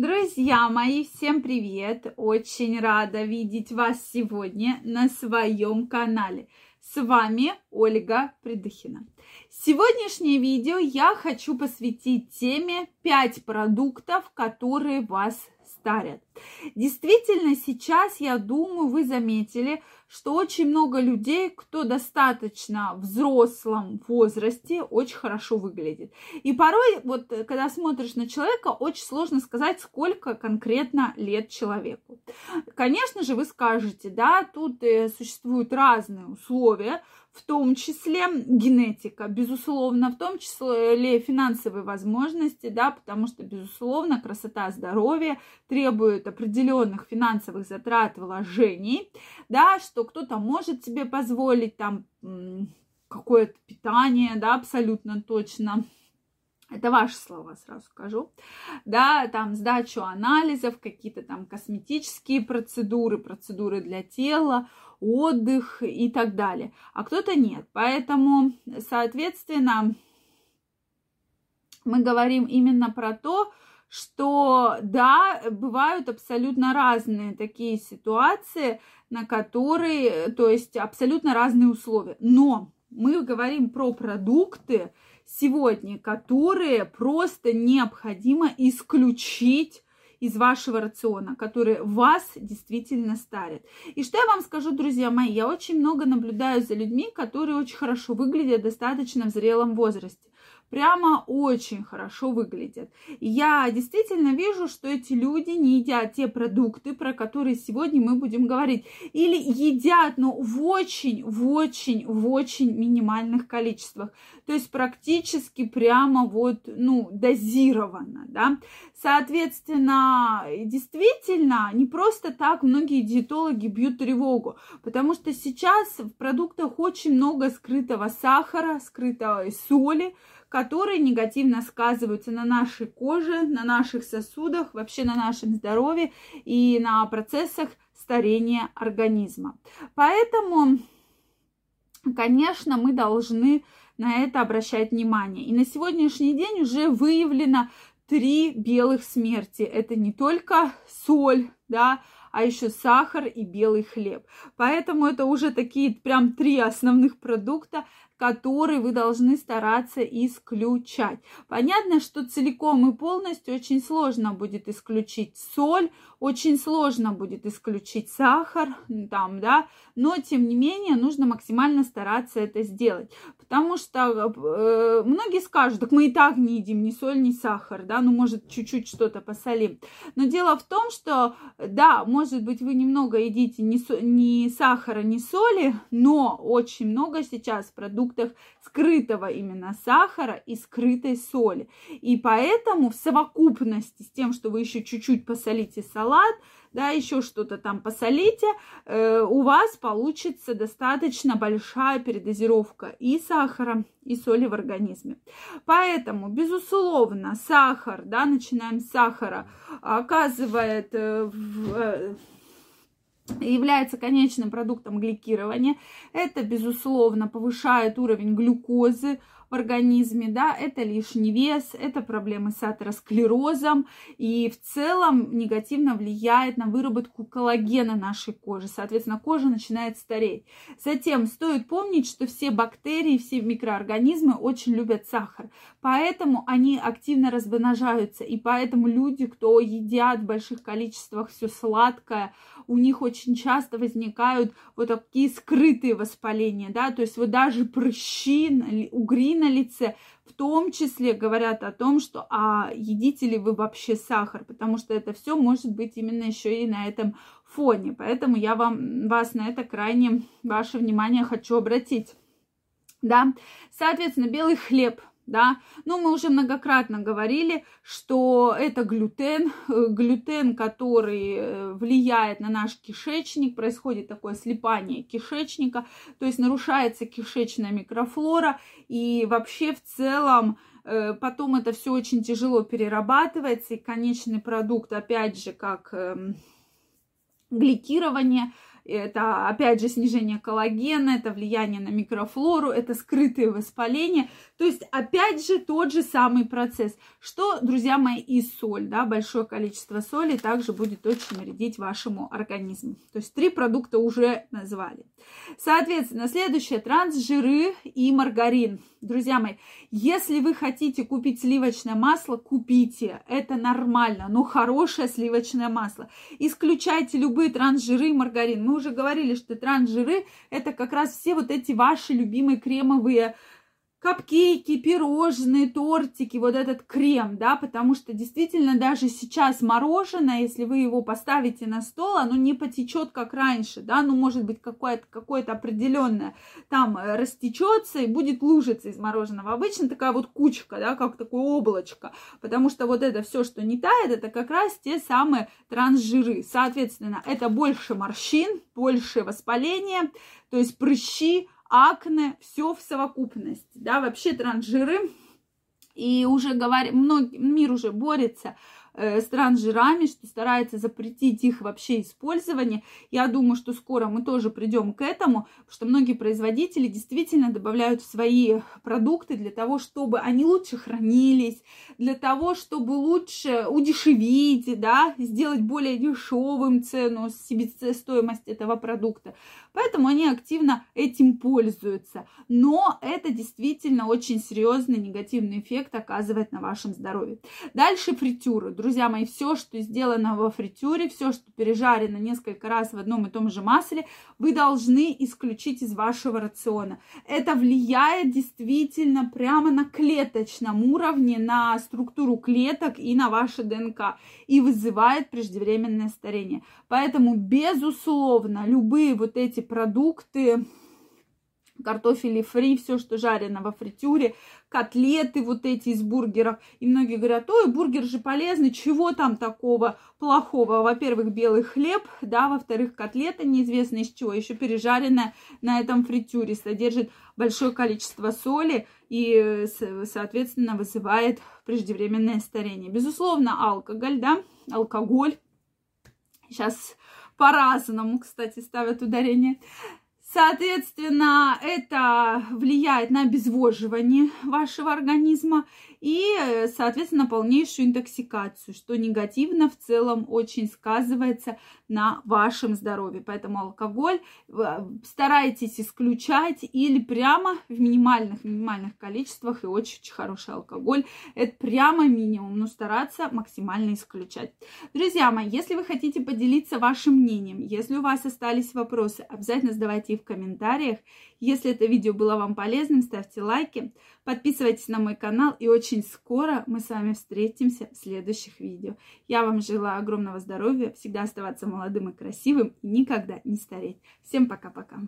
Друзья мои, всем привет! Очень рада видеть вас сегодня на своем канале. С вами Ольга Придыхина. Сегодняшнее видео я хочу посвятить теме 5 продуктов, которые вас старят. Действительно, сейчас, я думаю, вы заметили, что очень много людей, кто достаточно взрослом возрасте, очень хорошо выглядит. И порой, вот когда смотришь на человека, очень сложно сказать, сколько конкретно лет человеку. Конечно же, вы скажете, да, тут э, существуют разные условия, в том числе генетика, безусловно, в том числе финансовые возможности, да, потому что, безусловно, красота, здоровье требуют определенных финансовых затрат, вложений, да, что кто-то может себе позволить там какое-то питание, да, абсолютно точно, это ваши слова, сразу скажу. Да, там сдачу анализов, какие-то там косметические процедуры, процедуры для тела, отдых и так далее. А кто-то нет. Поэтому, соответственно, мы говорим именно про то, что да, бывают абсолютно разные такие ситуации, на которые, то есть абсолютно разные условия. Но мы говорим про продукты сегодня, которые просто необходимо исключить из вашего рациона, которые вас действительно старят. И что я вам скажу, друзья мои, я очень много наблюдаю за людьми, которые очень хорошо выглядят достаточно в зрелом возрасте прямо очень хорошо выглядят. Я действительно вижу, что эти люди не едят те продукты, про которые сегодня мы будем говорить. Или едят, но в очень, в очень, в очень минимальных количествах. То есть практически прямо вот, ну, дозированно, да. Соответственно, действительно, не просто так многие диетологи бьют тревогу, потому что сейчас в продуктах очень много скрытого сахара, скрытой соли, которые негативно сказываются на нашей коже, на наших сосудах, вообще на нашем здоровье и на процессах старения организма. Поэтому, конечно, мы должны на это обращать внимание. И на сегодняшний день уже выявлено три белых смерти. Это не только соль, да, а еще сахар и белый хлеб. Поэтому это уже такие прям три основных продукта, которые вы должны стараться исключать. Понятно, что целиком и полностью очень сложно будет исключить соль, очень сложно будет исключить сахар, там, да, но тем не менее нужно максимально стараться это сделать, потому что э, многие скажут, так мы и так не едим ни соль, ни сахар, да, ну может чуть-чуть что-то посолим, но дело в том, что да, может быть вы немного едите ни, со, ни сахара, ни соли, но очень много сейчас продуктов продуктах скрытого именно сахара и скрытой соли. И поэтому в совокупности с тем, что вы еще чуть-чуть посолите салат, да, еще что-то там посолите, э, у вас получится достаточно большая передозировка и сахара, и соли в организме. Поэтому, безусловно, сахар, да, начинаем с сахара, оказывает э, в, э, является конечным продуктом гликирования. Это, безусловно, повышает уровень глюкозы в организме, да, это лишний вес, это проблемы с атеросклерозом и в целом негативно влияет на выработку коллагена нашей кожи. Соответственно, кожа начинает стареть. Затем стоит помнить, что все бактерии, все микроорганизмы очень любят сахар, поэтому они активно размножаются, и поэтому люди, кто едят в больших количествах все сладкое, у них очень часто возникают вот такие скрытые воспаления, да, то есть вот даже прыщи, угри на лице, в том числе говорят о том, что а едите ли вы вообще сахар, потому что это все может быть именно еще и на этом фоне. Поэтому я вам, вас на это крайне, ваше внимание хочу обратить. Да, соответственно, белый хлеб – да. Но мы уже многократно говорили, что это глютен, э, глютен, который э, влияет на наш кишечник, происходит такое слипание кишечника, то есть нарушается кишечная микрофлора, и вообще в целом э, потом это все очень тяжело перерабатывается, и конечный продукт, опять же, как эм, гликирование – это, опять же, снижение коллагена, это влияние на микрофлору, это скрытые воспаления. То есть, опять же, тот же самый процесс. Что, друзья мои, и соль, да, большое количество соли также будет очень вредить вашему организму. То есть, три продукта уже назвали. Соответственно, следующее, трансжиры и маргарин. Друзья мои, если вы хотите купить сливочное масло, купите. Это нормально, но хорошее сливочное масло. Исключайте любые трансжиры и маргарин. Мы уже говорили, что трансжиры это как раз все вот эти ваши любимые кремовые капкейки, пирожные, тортики, вот этот крем, да, потому что действительно даже сейчас мороженое, если вы его поставите на стол, оно не потечет как раньше, да, ну может быть какое-то какое определенное там э, растечется и будет лужиться из мороженого. Обычно такая вот кучка, да, как такое облачко, потому что вот это все, что не тает, это как раз те самые трансжиры. Соответственно, это больше морщин, больше воспаления, то есть прыщи, акне, все в совокупности, да, вообще транжиры, и уже говорим, мир уже борется стран жирами, что старается запретить их вообще использование. Я думаю, что скоро мы тоже придем к этому, потому что многие производители действительно добавляют в свои продукты для того, чтобы они лучше хранились, для того, чтобы лучше удешевить, да, сделать более дешевым цену, себестоимость этого продукта. Поэтому они активно этим пользуются. Но это действительно очень серьезный негативный эффект оказывает на вашем здоровье. Дальше фритюры. Друзья мои, все, что сделано во фритюре, все, что пережарено несколько раз в одном и том же масле, вы должны исключить из вашего рациона. Это влияет действительно прямо на клеточном уровне, на структуру клеток и на ваше ДНК и вызывает преждевременное старение. Поэтому, безусловно, любые вот эти продукты, картофели фри, все, что жарено во фритюре, котлеты вот эти из бургеров. И многие говорят, ой, бургер же полезный, чего там такого плохого? Во-первых, белый хлеб, да, во-вторых, котлета неизвестно из чего, еще пережаренная на этом фритюре, содержит большое количество соли и, соответственно, вызывает преждевременное старение. Безусловно, алкоголь, да, алкоголь. Сейчас по-разному, кстати, ставят ударение. Соответственно, это влияет на обезвоживание вашего организма и, соответственно, полнейшую интоксикацию, что негативно в целом очень сказывается на вашем здоровье. Поэтому алкоголь старайтесь исключать или прямо в минимальных, минимальных количествах и очень-очень хороший алкоголь. Это прямо минимум, но стараться максимально исключать. Друзья мои, если вы хотите поделиться вашим мнением, если у вас остались вопросы, обязательно задавайте их в комментариях. Если это видео было вам полезным, ставьте лайки, подписывайтесь на мой канал и очень скоро мы с вами встретимся в следующих видео. Я вам желаю огромного здоровья, всегда оставаться молодым и красивым и никогда не стареть. Всем пока-пока.